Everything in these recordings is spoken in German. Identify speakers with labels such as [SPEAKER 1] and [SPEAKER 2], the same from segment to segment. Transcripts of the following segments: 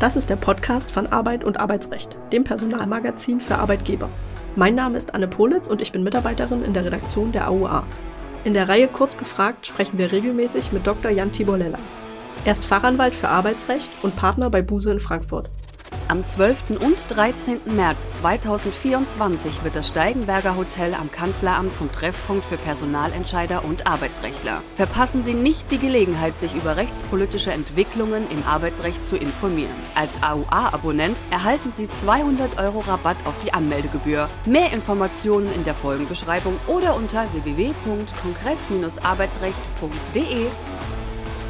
[SPEAKER 1] Das ist der Podcast von Arbeit und Arbeitsrecht, dem Personalmagazin für Arbeitgeber. Mein Name ist Anne Politz und ich bin Mitarbeiterin in der Redaktion der AUA. In der Reihe Kurz gefragt sprechen wir regelmäßig mit Dr. Jan Tibolella. Er ist Fachanwalt für Arbeitsrecht und Partner bei Buse in Frankfurt.
[SPEAKER 2] Am 12. und 13. März 2024 wird das Steigenberger Hotel am Kanzleramt zum Treffpunkt für Personalentscheider und Arbeitsrechtler. Verpassen Sie nicht die Gelegenheit, sich über rechtspolitische Entwicklungen im Arbeitsrecht zu informieren. Als AUA-Abonnent erhalten Sie 200 Euro Rabatt auf die Anmeldegebühr. Mehr Informationen in der Folgenbeschreibung oder unter www.kongress-arbeitsrecht.de.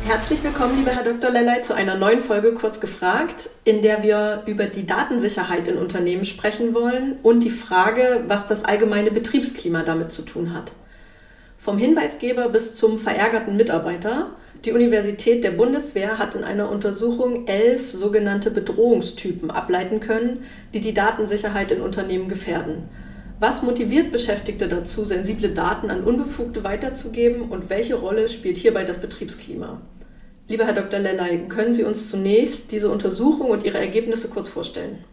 [SPEAKER 1] Herzlich willkommen, lieber Herr Dr. Lellay, zu einer neuen Folge Kurz gefragt, in der wir über die Datensicherheit in Unternehmen sprechen wollen und die Frage, was das allgemeine Betriebsklima damit zu tun hat. Vom Hinweisgeber bis zum verärgerten Mitarbeiter. Die Universität der Bundeswehr hat in einer Untersuchung elf sogenannte Bedrohungstypen ableiten können, die die Datensicherheit in Unternehmen gefährden. Was motiviert Beschäftigte dazu, sensible Daten an Unbefugte weiterzugeben und welche Rolle spielt hierbei das Betriebsklima? Lieber Herr Dr. Lellay, können Sie uns zunächst diese Untersuchung und ihre Ergebnisse kurz vorstellen?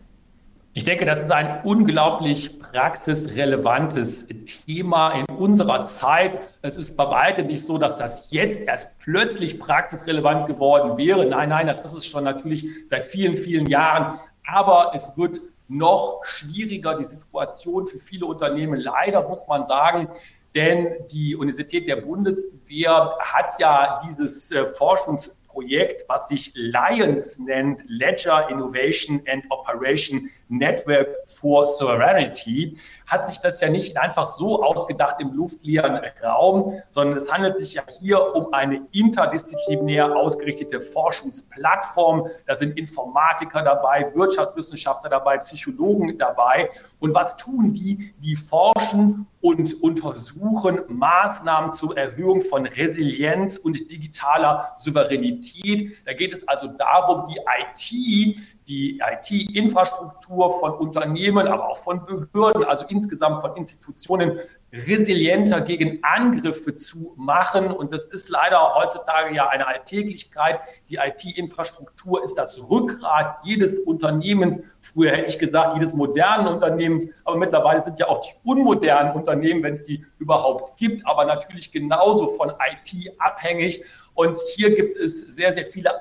[SPEAKER 3] Ich denke, das ist ein unglaublich praxisrelevantes Thema in unserer Zeit. Es ist bei weitem nicht so, dass das jetzt erst plötzlich praxisrelevant geworden wäre. Nein, nein, das ist es schon natürlich seit vielen, vielen Jahren. Aber es wird noch schwieriger die Situation für viele Unternehmen. Leider muss man sagen, denn die Universität der Bundeswehr hat ja dieses äh, Forschungsprojekt, was sich Lions nennt, Ledger Innovation and Operation Network for Sovereignty, hat sich das ja nicht einfach so ausgedacht im luftleeren Raum, sondern es handelt sich ja hier um eine interdisziplinär ausgerichtete Forschungsplattform. Da sind Informatiker dabei, Wirtschaftswissenschaftler dabei, Psychologen dabei. Und was tun die? Die forschen und untersuchen Maßnahmen zur Erhöhung von Resilienz und digitaler Souveränität. Da geht es also darum, die IT die IT-Infrastruktur von Unternehmen, aber auch von Behörden, also insgesamt von Institutionen resilienter gegen Angriffe zu machen. Und das ist leider heutzutage ja eine Alltäglichkeit. Die IT-Infrastruktur ist das Rückgrat jedes Unternehmens. Früher hätte ich gesagt, jedes modernen Unternehmens. Aber mittlerweile sind ja auch die unmodernen Unternehmen, wenn es die überhaupt gibt, aber natürlich genauso von IT abhängig. Und hier gibt es sehr, sehr viele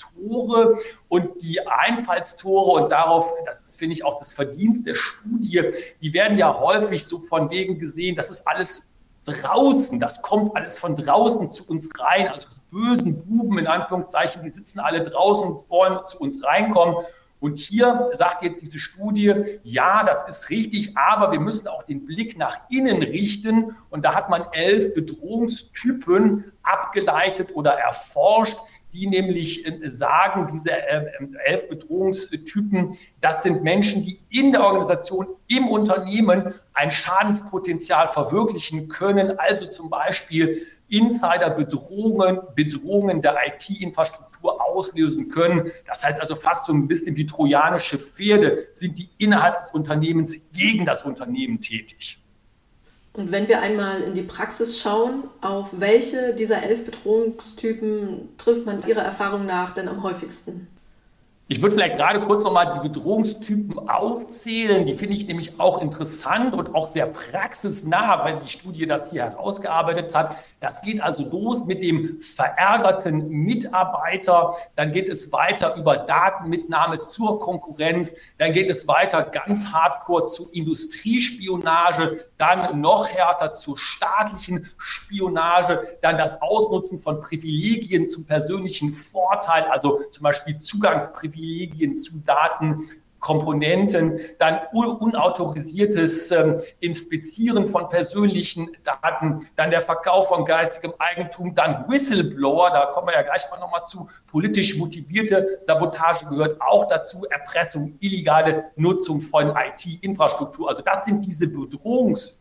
[SPEAKER 3] Einfallstore und die Einfallstore und darauf, das ist, finde ich, auch das Verdienst der Studie, die werden ja häufig so von wegen gesehen, das ist alles draußen, das kommt alles von draußen zu uns rein, also die bösen Buben in Anführungszeichen, die sitzen alle draußen und wollen zu uns reinkommen. Und hier sagt jetzt diese Studie, ja, das ist richtig, aber wir müssen auch den Blick nach innen richten. Und da hat man elf Bedrohungstypen abgeleitet oder erforscht, die nämlich äh, sagen, diese äh, elf Bedrohungstypen, das sind Menschen, die in der Organisation, im Unternehmen ein Schadenspotenzial verwirklichen können. Also zum Beispiel Insider-Bedrohungen, Bedrohungen der IT-Infrastruktur auslösen können. Das heißt also fast so ein bisschen wie trojanische Pferde sind die innerhalb des Unternehmens gegen das Unternehmen tätig.
[SPEAKER 1] Und wenn wir einmal in die Praxis schauen, auf welche dieser elf Bedrohungstypen trifft man Ihrer Erfahrung nach denn am häufigsten?
[SPEAKER 3] Ich würde vielleicht gerade kurz nochmal die Bedrohungstypen aufzählen. Die finde ich nämlich auch interessant und auch sehr praxisnah, weil die Studie das hier herausgearbeitet hat. Das geht also los mit dem verärgerten Mitarbeiter. Dann geht es weiter über Datenmitnahme zur Konkurrenz. Dann geht es weiter ganz hardcore zu Industriespionage. Dann noch härter zur staatlichen Spionage. Dann das Ausnutzen von Privilegien zum persönlichen Vorteil, also zum Beispiel Zugangsprivilegien Privilegien zu Daten Komponenten, dann unautorisiertes ähm, Inspizieren von persönlichen Daten, dann der Verkauf von geistigem Eigentum, dann Whistleblower, da kommen wir ja gleich mal nochmal zu, politisch motivierte Sabotage gehört auch dazu, Erpressung, illegale Nutzung von IT-Infrastruktur. Also das sind diese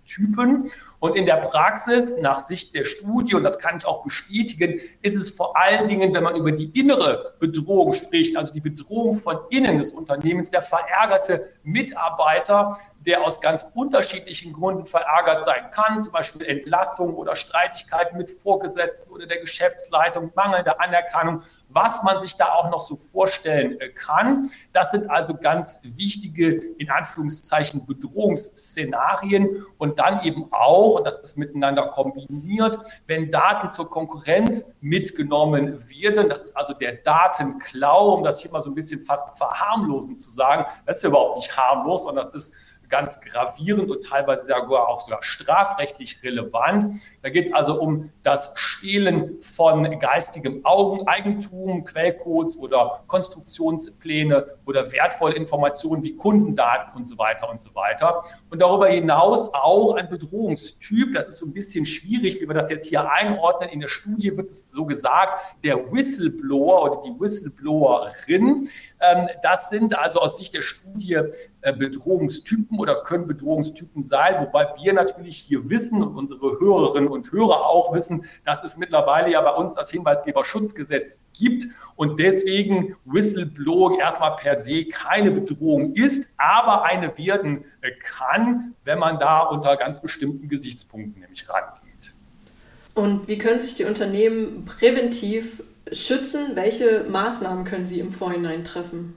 [SPEAKER 3] Bedrohungstypen. Und in der Praxis, nach Sicht der Studie, und das kann ich auch bestätigen, ist es vor allen Dingen, wenn man über die innere Bedrohung spricht, also die Bedrohung von innen des Unternehmens, der verärgerte Mitarbeiter, der aus ganz unterschiedlichen Gründen verärgert sein kann, zum Beispiel Entlassung oder Streitigkeiten mit Vorgesetzten oder der Geschäftsleitung, mangelnde Anerkennung, was man sich da auch noch so vorstellen äh, kann. Das sind also ganz wichtige, in Anführungszeichen, Bedrohungsszenarien und dann eben auch, und das ist miteinander kombiniert, wenn Daten zur Konkurrenz mitgenommen werden, das ist also der Datenklau, um das hier mal so ein bisschen fast verharmlosend zu sagen, das ist ja überhaupt nicht harmlos, sondern das ist ganz gravierend und teilweise sogar auch sogar strafrechtlich relevant. Da geht es also um das Stehlen von geistigem Eigentum, Quellcodes oder Konstruktionspläne oder wertvolle Informationen wie Kundendaten und so weiter und so weiter. Und darüber hinaus auch ein Bedrohungstyp. Das ist so ein bisschen schwierig, wie wir das jetzt hier einordnen. In der Studie wird es so gesagt, der Whistleblower oder die Whistleblowerin. Ähm, das sind also aus Sicht der Studie Bedrohungstypen oder können Bedrohungstypen sein, wobei wir natürlich hier wissen und unsere Hörerinnen und Hörer auch wissen, dass es mittlerweile ja bei uns das Hinweisgeberschutzgesetz gibt und deswegen Whistleblowing erstmal per se keine Bedrohung ist, aber eine werden äh, kann, wenn man da unter ganz bestimmten Gesichtspunkten nämlich rangeht.
[SPEAKER 1] Und wie können sich die Unternehmen präventiv schützen? Welche Maßnahmen können sie im Vorhinein treffen?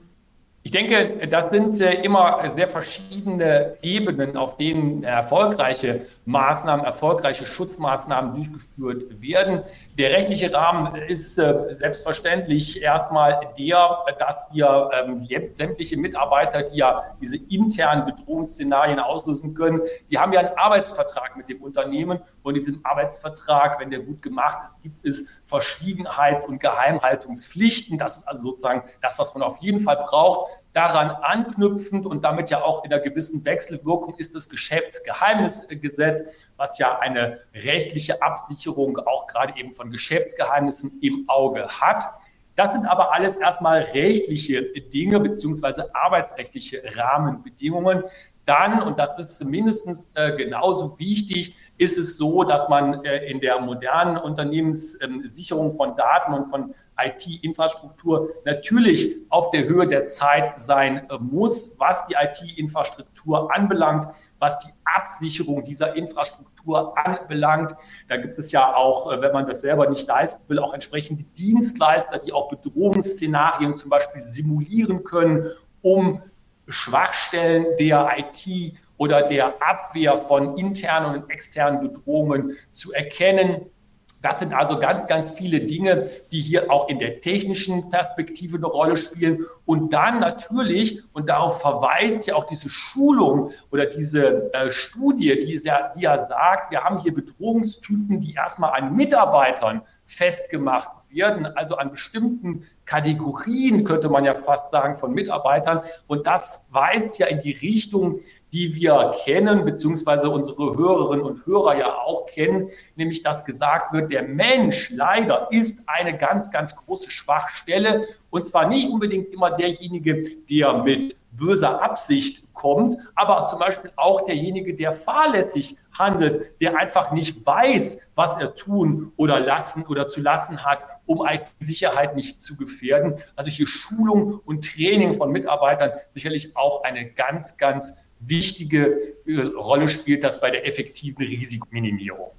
[SPEAKER 3] Ich denke, das sind immer sehr verschiedene Ebenen, auf denen erfolgreiche Maßnahmen, erfolgreiche Schutzmaßnahmen durchgeführt werden. Der rechtliche Rahmen ist äh, selbstverständlich erstmal der, dass wir ähm, sämtliche Mitarbeiter, die ja diese internen Bedrohungsszenarien auslösen können, die haben ja einen Arbeitsvertrag mit dem Unternehmen und in diesem Arbeitsvertrag, wenn der gut gemacht ist, gibt es Verschwiegenheits- und Geheimhaltungspflichten. Das ist also sozusagen das, was man auf jeden Fall braucht Daran anknüpfend und damit ja auch in einer gewissen Wechselwirkung ist das Geschäftsgeheimnisgesetz, was ja eine rechtliche Absicherung auch gerade eben von Geschäftsgeheimnissen im Auge hat. Das sind aber alles erstmal rechtliche Dinge beziehungsweise arbeitsrechtliche Rahmenbedingungen. Dann, und das ist mindestens äh, genauso wichtig, ist es so, dass man äh, in der modernen Unternehmenssicherung ähm, von Daten und von IT-Infrastruktur natürlich auf der Höhe der Zeit sein äh, muss, was die IT-Infrastruktur anbelangt, was die Absicherung dieser Infrastruktur anbelangt. Da gibt es ja auch, äh, wenn man das selber nicht leisten will, auch entsprechende Dienstleister, die auch Bedrohungsszenarien zum Beispiel simulieren können, um Schwachstellen der IT oder der Abwehr von internen und externen Bedrohungen zu erkennen. Das sind also ganz, ganz viele Dinge, die hier auch in der technischen Perspektive eine Rolle spielen. Und dann natürlich, und darauf verweist ja auch diese Schulung oder diese äh, Studie, die ja, die ja sagt, wir haben hier Bedrohungstypen, die erstmal an Mitarbeitern festgemacht werden, also an bestimmten Kategorien, könnte man ja fast sagen, von Mitarbeitern. Und das weist ja in die Richtung, die wir kennen, beziehungsweise unsere Hörerinnen und Hörer ja auch kennen, nämlich dass gesagt wird, der Mensch leider ist eine ganz, ganz große Schwachstelle und zwar nicht unbedingt immer derjenige, der mit böser Absicht kommt, aber zum Beispiel auch derjenige, der fahrlässig handelt, der einfach nicht weiß, was er tun oder lassen oder zu lassen hat, um IT-Sicherheit nicht zu gefährden. Also hier Schulung und Training von Mitarbeitern sicherlich auch eine ganz, ganz wichtige äh, Rolle spielt das bei der effektiven Risikominimierung.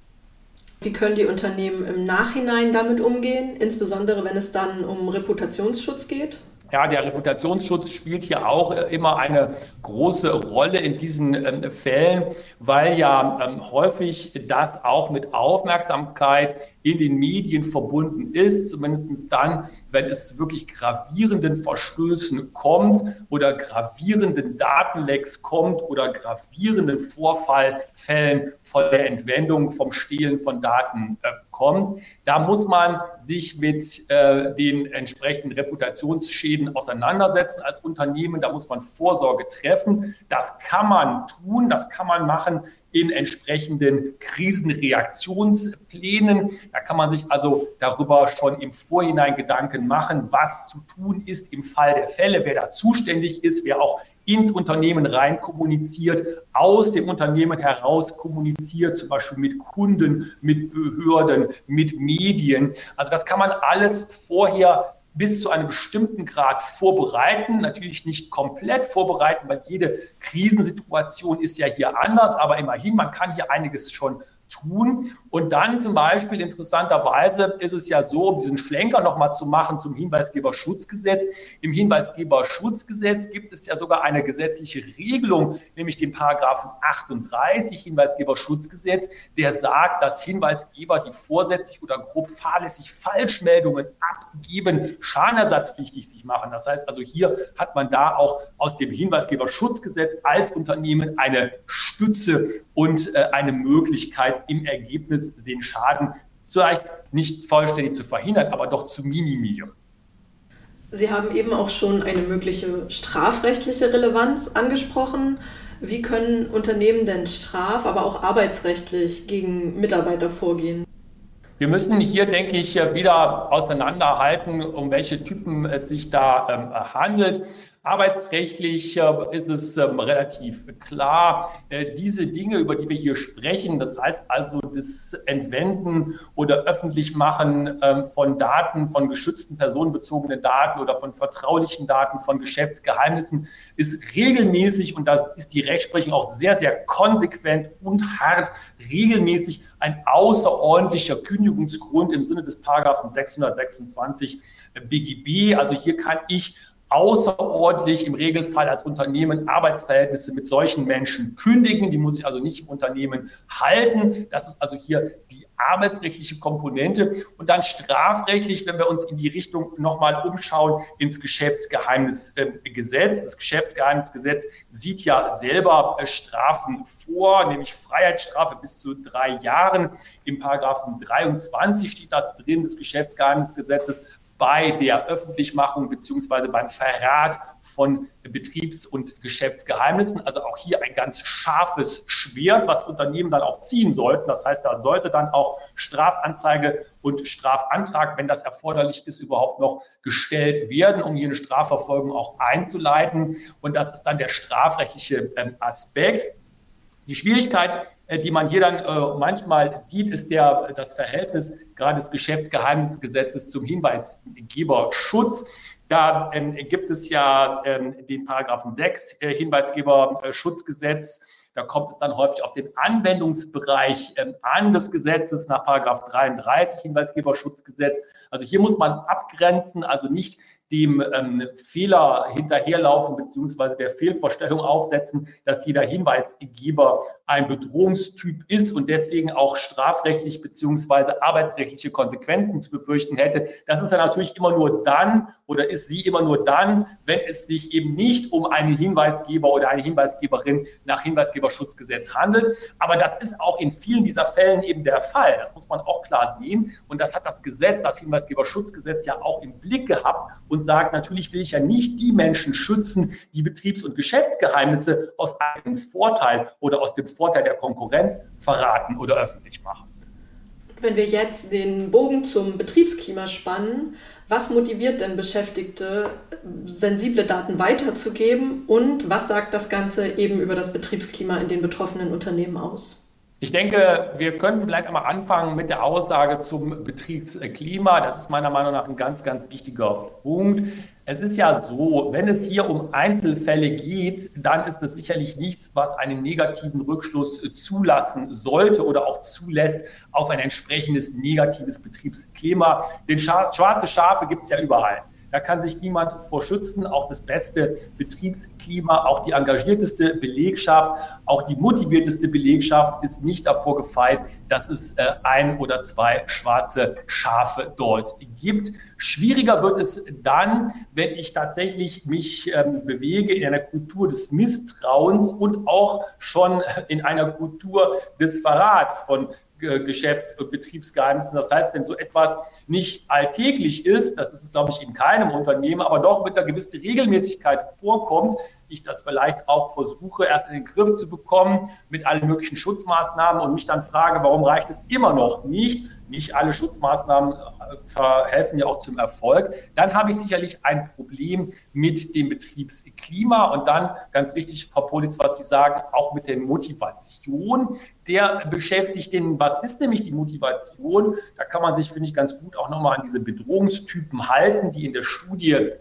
[SPEAKER 1] Wie können die Unternehmen im Nachhinein damit umgehen, insbesondere wenn es dann um Reputationsschutz geht?
[SPEAKER 3] Ja, der Reputationsschutz spielt hier auch äh, immer eine große Rolle in diesen ähm, Fällen, weil ja ähm, häufig das auch mit Aufmerksamkeit in den Medien verbunden ist, zumindest dann, wenn es wirklich gravierenden Verstößen kommt oder gravierenden Datenlecks kommt oder gravierenden Vorfallfällen von der Entwendung, vom Stehlen von Daten äh, kommt. Da muss man sich mit äh, den entsprechenden Reputationsschäden auseinandersetzen als Unternehmen. Da muss man Vorsorge treffen. Das kann man tun, das kann man machen in entsprechenden Krisenreaktionsplänen. Da kann man sich also darüber schon im Vorhinein Gedanken machen, was zu tun ist im Fall der Fälle, wer da zuständig ist, wer auch ins Unternehmen rein kommuniziert, aus dem Unternehmen heraus kommuniziert, zum Beispiel mit Kunden, mit Behörden, mit Medien. Also das kann man alles vorher bis zu einem bestimmten Grad vorbereiten. Natürlich nicht komplett vorbereiten, weil jede Krisensituation ist ja hier anders, aber immerhin, man kann hier einiges schon tun. Und dann zum Beispiel interessanterweise ist es ja so, um diesen Schlenker nochmal zu machen zum Hinweisgeberschutzgesetz. Im Hinweisgeberschutzgesetz gibt es ja sogar eine gesetzliche Regelung, nämlich den Paragraphen 38 Hinweisgeberschutzgesetz, der sagt, dass Hinweisgeber, die vorsätzlich oder grob fahrlässig Falschmeldungen abgeben, schadenersatzpflichtig sich machen. Das heißt also, hier hat man da auch aus dem Hinweisgeberschutzgesetz als Unternehmen eine Stütze und äh, eine Möglichkeit, im Ergebnis den Schaden vielleicht nicht vollständig zu verhindern, aber doch zu minimieren.
[SPEAKER 1] Sie haben eben auch schon eine mögliche strafrechtliche Relevanz angesprochen. Wie können Unternehmen denn straf-, aber auch arbeitsrechtlich gegen Mitarbeiter vorgehen?
[SPEAKER 3] Wir müssen hier, denke ich, wieder auseinanderhalten, um welche Typen es sich da ähm, handelt. Arbeitsrechtlich äh, ist es ähm, relativ klar, äh, diese Dinge, über die wir hier sprechen, das heißt also das Entwenden oder Öffentlichmachen ähm, von Daten, von geschützten personenbezogenen Daten oder von vertraulichen Daten, von Geschäftsgeheimnissen, ist regelmäßig, und da ist die Rechtsprechung auch sehr, sehr konsequent und hart, regelmäßig ein außerordentlicher Kündigungsgrund im Sinne des Paragraphen 626 BGB. Also hier kann ich außerordentlich im Regelfall als Unternehmen Arbeitsverhältnisse mit solchen Menschen kündigen. Die muss ich also nicht im Unternehmen halten. Das ist also hier die arbeitsrechtliche Komponente. Und dann strafrechtlich, wenn wir uns in die Richtung nochmal umschauen, ins Geschäftsgeheimnisgesetz. Das Geschäftsgeheimnisgesetz sieht ja selber äh, Strafen vor, nämlich Freiheitsstrafe bis zu drei Jahren. Im Paragraphen 23 steht das drin des Geschäftsgeheimnisgesetzes bei der Öffentlichmachung beziehungsweise beim Verrat von Betriebs- und Geschäftsgeheimnissen. Also auch hier ein ganz scharfes Schwert, was Unternehmen dann auch ziehen sollten. Das heißt, da sollte dann auch Strafanzeige und Strafantrag, wenn das erforderlich ist, überhaupt noch gestellt werden, um hier eine Strafverfolgung auch einzuleiten. Und das ist dann der strafrechtliche ähm, Aspekt. Die Schwierigkeit die man hier dann äh, manchmal sieht, ist der, das Verhältnis gerade des Geschäftsgeheimnisgesetzes zum Hinweisgeberschutz. Da ähm, gibt es ja ähm, den Paragraphen 6 äh, Hinweisgeberschutzgesetz. Da kommt es dann häufig auf den Anwendungsbereich ähm, an des Gesetzes nach Paragraph 33 Hinweisgeberschutzgesetz. Also hier muss man abgrenzen, also nicht dem ähm, Fehler hinterherlaufen beziehungsweise der Fehlvorstellung aufsetzen, dass jeder Hinweisgeber ein Bedrohungstyp ist und deswegen auch strafrechtlich beziehungsweise arbeitsrechtliche Konsequenzen zu befürchten hätte. Das ist dann natürlich immer nur dann oder ist sie immer nur dann, wenn es sich eben nicht um einen Hinweisgeber oder eine Hinweisgeberin nach Hinweisgeberschutzgesetz handelt. Aber das ist auch in vielen dieser Fällen eben der Fall. Das muss man auch klar sehen. Und das hat das Gesetz, das Hinweisgeberschutzgesetz ja auch im Blick gehabt sagt, natürlich will ich ja nicht die Menschen schützen, die Betriebs- und Geschäftsgeheimnisse aus einem Vorteil oder aus dem Vorteil der Konkurrenz verraten oder öffentlich machen.
[SPEAKER 1] Wenn wir jetzt den Bogen zum Betriebsklima spannen, was motiviert denn Beschäftigte, sensible Daten weiterzugeben und was sagt das Ganze eben über das Betriebsklima in den betroffenen Unternehmen aus?
[SPEAKER 3] Ich denke, wir könnten vielleicht einmal anfangen mit der Aussage zum Betriebsklima. Das ist meiner Meinung nach ein ganz, ganz wichtiger Punkt. Es ist ja so, wenn es hier um Einzelfälle geht, dann ist das sicherlich nichts, was einen negativen Rückschluss zulassen sollte oder auch zulässt auf ein entsprechendes negatives Betriebsklima. Denn schwarze Schafe gibt es ja überall. Da kann sich niemand vor schützen. Auch das beste Betriebsklima, auch die engagierteste Belegschaft, auch die motivierteste Belegschaft ist nicht davor gefeit, dass es äh, ein oder zwei schwarze Schafe dort gibt. Schwieriger wird es dann, wenn ich tatsächlich mich ähm, bewege in einer Kultur des Misstrauens und auch schon in einer Kultur des Verrats von Geschäfts- und Betriebsgeheimnissen. Das heißt, wenn so etwas nicht alltäglich ist, das ist es, glaube ich, in keinem Unternehmen, aber doch mit einer gewissen Regelmäßigkeit vorkommt, ich das vielleicht auch versuche, erst in den Griff zu bekommen mit allen möglichen Schutzmaßnahmen und mich dann frage, warum reicht es immer noch nicht? Nicht alle Schutzmaßnahmen äh, verhelfen ja auch zum Erfolg. Dann habe ich sicherlich ein Problem mit dem Betriebsklima und dann, ganz richtig, Frau Politz, was Sie sagen, auch mit der Motivation der Beschäftigten. Was ist nämlich die Motivation? Da kann man sich, finde ich, ganz gut auch nochmal an diese Bedrohungstypen halten, die in der Studie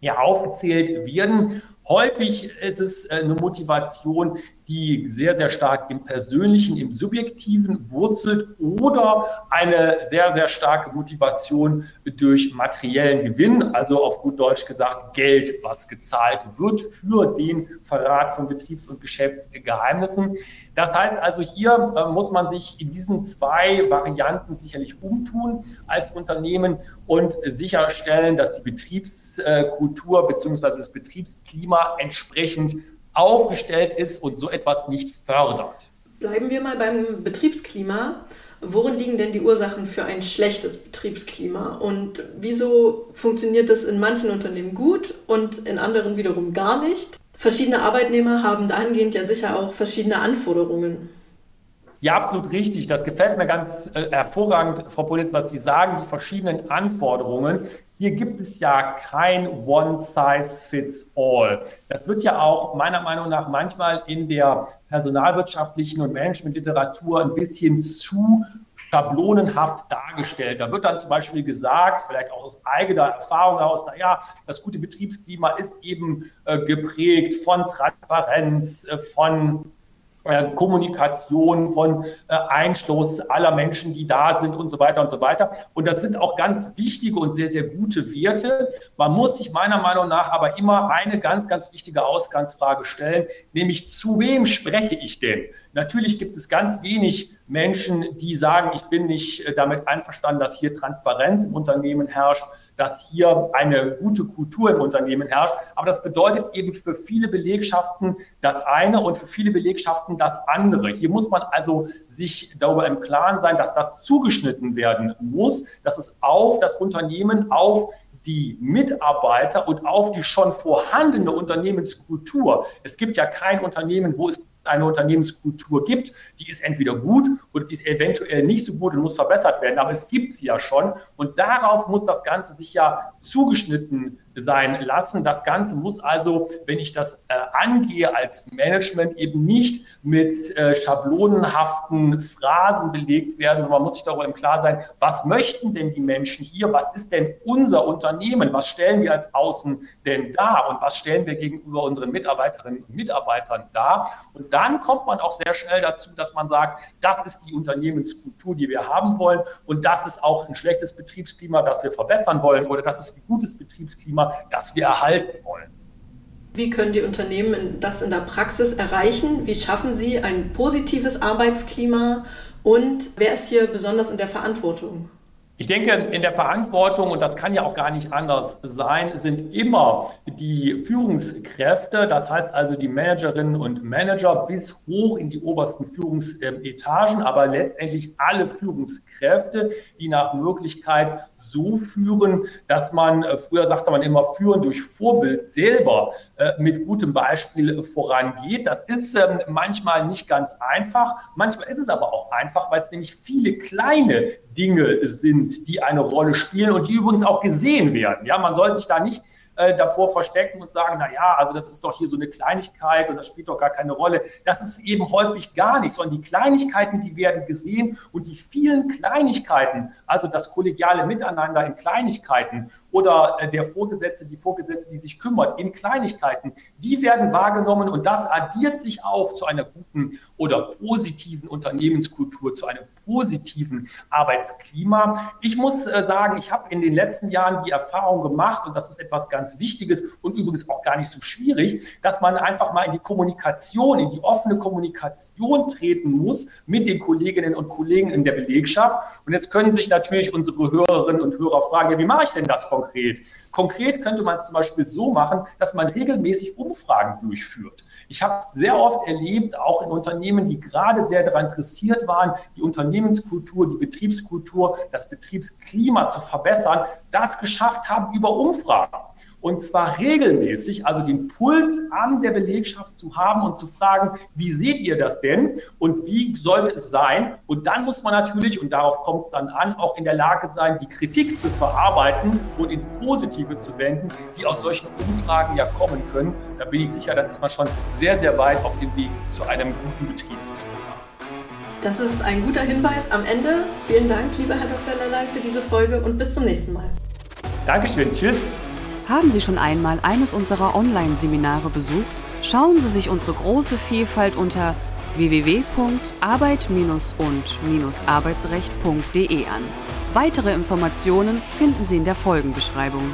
[SPEAKER 3] ja aufgezählt werden. Häufig ist es äh, eine Motivation, die sehr, sehr stark im Persönlichen, im Subjektiven wurzelt oder eine sehr, sehr starke Motivation durch materiellen Gewinn, also auf gut Deutsch gesagt Geld, was gezahlt wird für den Verrat von Betriebs- und Geschäftsgeheimnissen. Das heißt also, hier äh, muss man sich in diesen zwei Varianten sicherlich umtun als Unternehmen und sicherstellen, dass die Betriebskultur bzw. das Betriebsklima entsprechend aufgestellt ist und so etwas nicht fördert.
[SPEAKER 1] Bleiben wir mal beim Betriebsklima. Worin liegen denn die Ursachen für ein schlechtes Betriebsklima? Und wieso funktioniert das in manchen Unternehmen gut und in anderen wiederum gar nicht? Verschiedene Arbeitnehmer haben dahingehend ja sicher auch verschiedene Anforderungen.
[SPEAKER 3] Ja, absolut richtig. Das gefällt mir ganz äh, hervorragend, Frau Politz, was Sie sagen, die verschiedenen Anforderungen. Hier gibt es ja kein One-Size-Fits-All. Das wird ja auch meiner Meinung nach manchmal in der personalwirtschaftlichen und Managementliteratur ein bisschen zu schablonenhaft dargestellt. Da wird dann zum Beispiel gesagt, vielleicht auch aus eigener Erfahrung heraus, naja, das gute Betriebsklima ist eben äh, geprägt von Transparenz, äh, von Kommunikation, von äh, Einschluss aller Menschen, die da sind und so weiter und so weiter. Und das sind auch ganz wichtige und sehr, sehr gute Werte. Man muss sich meiner Meinung nach aber immer eine ganz, ganz wichtige Ausgangsfrage stellen, nämlich zu wem spreche ich denn? Natürlich gibt es ganz wenig Menschen, die sagen, ich bin nicht äh, damit einverstanden, dass hier Transparenz im Unternehmen herrscht, dass hier eine gute Kultur im Unternehmen herrscht. Aber das bedeutet eben für viele Belegschaften das eine und für viele Belegschaften das andere. Hier muss man also sich darüber im Klaren sein, dass das zugeschnitten werden muss, dass es auf das Unternehmen, auf die Mitarbeiter und auf die schon vorhandene Unternehmenskultur. Es gibt ja kein Unternehmen, wo es eine Unternehmenskultur gibt, die ist entweder gut oder die ist eventuell nicht so gut und muss verbessert werden, aber es gibt sie ja schon. Und darauf muss das Ganze sich ja zugeschnitten sein lassen. Das Ganze muss also, wenn ich das äh, angehe als Management, eben nicht mit äh, schablonenhaften Phrasen belegt werden, sondern man muss sich darüber im Klaren sein, was möchten denn die Menschen hier? Was ist denn unser Unternehmen? Was stellen wir als Außen denn dar? Und was stellen wir gegenüber unseren Mitarbeiterinnen und Mitarbeitern dar? Und dann kommt man auch sehr schnell dazu, dass man sagt, das ist die Unternehmenskultur, die wir haben wollen. Und das ist auch ein schlechtes Betriebsklima, das wir verbessern wollen. Oder das ist ein gutes Betriebsklima, das wir erhalten wollen.
[SPEAKER 1] Wie können die Unternehmen das in der Praxis erreichen? Wie schaffen sie ein positives Arbeitsklima? Und wer ist hier besonders in der Verantwortung?
[SPEAKER 3] Ich denke, in der Verantwortung, und das kann ja auch gar nicht anders sein, sind immer die Führungskräfte, das heißt also die Managerinnen und Manager bis hoch in die obersten Führungsetagen, aber letztendlich alle Führungskräfte, die nach Möglichkeit so führen, dass man, äh, früher sagte man immer, führen durch Vorbild selber äh, mit gutem Beispiel vorangeht. Das ist ähm, manchmal nicht ganz einfach, manchmal ist es aber auch einfach, weil es nämlich viele kleine Dinge sind, die eine Rolle spielen und die übrigens auch gesehen werden. Ja, man soll sich da nicht äh, davor verstecken und sagen, na ja, also das ist doch hier so eine Kleinigkeit und das spielt doch gar keine Rolle. Das ist eben häufig gar nicht, sondern die Kleinigkeiten, die werden gesehen und die vielen Kleinigkeiten, also das kollegiale Miteinander in Kleinigkeiten oder äh, der Vorgesetzte, die Vorgesetzte, die sich kümmert in Kleinigkeiten, die werden wahrgenommen und das addiert sich auf zu einer guten oder positiven Unternehmenskultur, zu einem positiven Arbeitsklima. Ich muss äh, sagen, ich habe in den letzten Jahren die Erfahrung gemacht und das ist etwas ganz Wichtiges und übrigens auch gar nicht so schwierig, dass man einfach mal in die Kommunikation, in die offene Kommunikation treten muss mit den Kolleginnen und Kollegen in der Belegschaft. Und jetzt können sich natürlich unsere Hörerinnen und Hörer fragen, ja, wie mache ich denn das konkret? Konkret könnte man es zum Beispiel so machen, dass man regelmäßig Umfragen durchführt. Ich habe es sehr oft erlebt, auch in Unternehmen, die gerade sehr daran interessiert waren, die Unternehmenskultur, die Betriebskultur, das Betriebsklima zu verbessern, das geschafft haben über Umfragen. Und zwar regelmäßig, also den Puls an der Belegschaft zu haben und zu fragen, wie seht ihr das denn und wie sollte es sein? Und dann muss man natürlich, und darauf kommt es dann an, auch in der Lage sein, die Kritik zu verarbeiten und ins Positive zu wenden, die aus solchen Umfragen ja kommen können. Da bin ich sicher, dann ist man schon sehr, sehr weit auf dem Weg zu einem guten Betriebsklima.
[SPEAKER 1] Das ist ein guter Hinweis am Ende. Vielen Dank, lieber Herr Dr. Lellay, für diese Folge und bis zum nächsten Mal.
[SPEAKER 3] Dankeschön. Tschüss.
[SPEAKER 2] Haben Sie schon einmal eines unserer Online-Seminare besucht? Schauen Sie sich unsere große Vielfalt unter www.arbeit-und-arbeitsrecht.de an. Weitere Informationen finden Sie in der Folgenbeschreibung.